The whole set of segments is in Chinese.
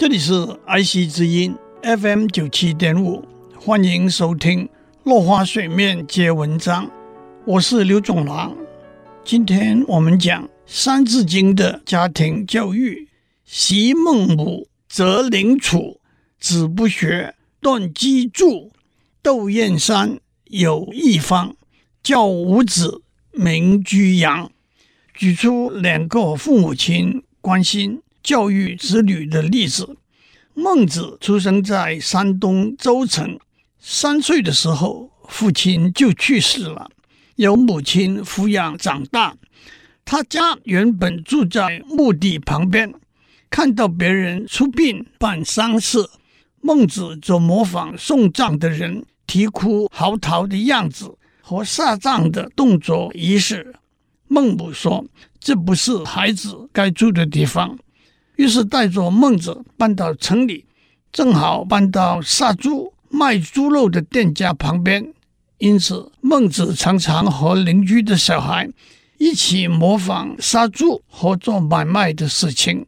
这里是爱惜之音 FM 九七点五，欢迎收听《落花水面皆文章》，我是刘总郎。今天我们讲《三字经》的家庭教育。昔孟母，择邻处，子不学，断机杼。窦燕山有义方，教五子，名居扬。举出两个父母亲关心教育子女的例子。孟子出生在山东周城，三岁的时候，父亲就去世了，由母亲抚养长大。他家原本住在墓地旁边，看到别人出殡办丧事，孟子就模仿送葬的人啼哭嚎啕的样子和下葬的动作仪式。孟母说：“这不是孩子该住的地方。”于是带着孟子搬到城里，正好搬到杀猪卖猪肉的店家旁边。因此，孟子常常和邻居的小孩一起模仿杀猪和做买卖的事情。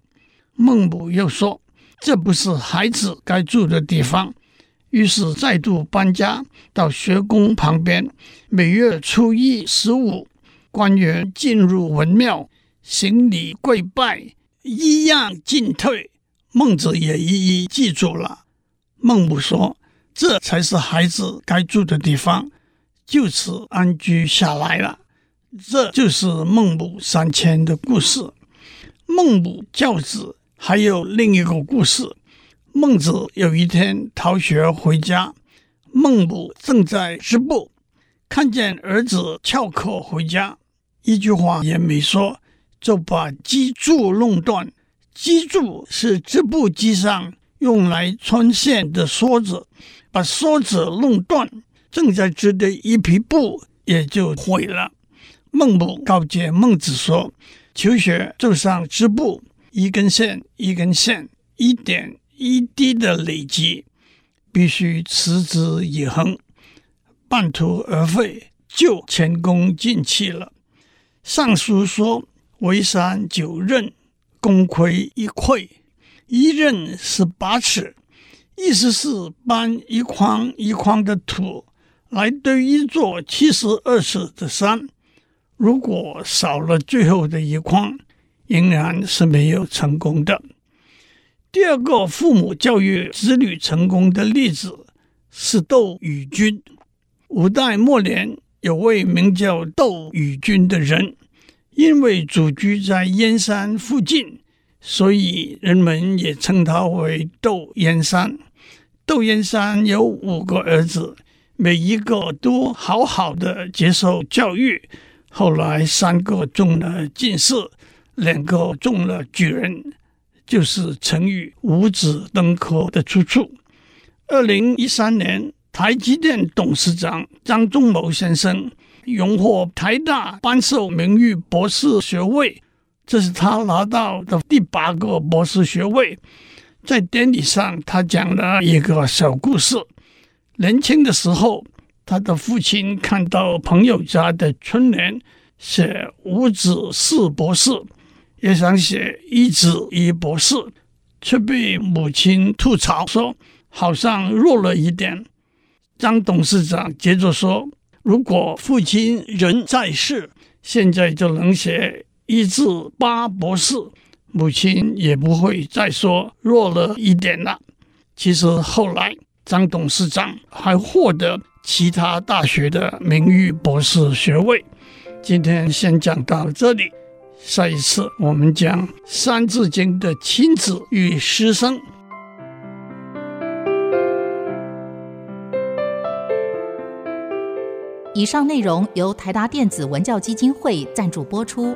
孟母又说：“这不是孩子该住的地方。”于是再度搬家到学宫旁边。每月初一、十五，官员进入文庙，行礼跪拜。一样进退，孟子也一一记住了。孟母说：“这才是孩子该住的地方。”就此安居下来了。这就是孟母三迁的故事。孟母教子还有另一个故事。孟子有一天逃学回家，孟母正在织布，看见儿子翘课回家，一句话也没说。就把机柱弄断。机柱是织布机上用来穿线的梭子，把梭子弄断，正在织的一匹布也就毁了。孟母告诫孟子说：“求学就像织布，一根线一根线，一点一滴的累积，必须持之以恒，半途而废就前功尽弃了。”尚书说。围山九仞，功亏一篑。一仞是八尺，意思是搬一筐一筐的土来堆一座七十二尺的山。如果少了最后的一筐，仍然是没有成功的。第二个父母教育子女成功的例子是窦宇君。五代末年，有位名叫窦宇君的人。因为祖居在燕山附近，所以人们也称他为窦燕山。窦燕山有五个儿子，每一个都好好的接受教育。后来三个中了进士，两个中了举人，就是成语“五子登科”的出处。二零一三年，台积电董事长张忠谋先生。荣获台大颁授名誉博士学位，这是他拿到的第八个博士学位。在典礼上，他讲了一个小故事：年轻的时候，他的父亲看到朋友家的春联写“五子四博士”，也想写“一子一博士”，却被母亲吐槽说好像弱了一点。张董事长接着说。如果父亲人在世，现在就能写一至八博士，母亲也不会再说弱了一点了。其实后来张董事长还获得其他大学的名誉博士学位。今天先讲到这里，下一次我们讲《三字经》的亲子与师生。以上内容由台达电子文教基金会赞助播出。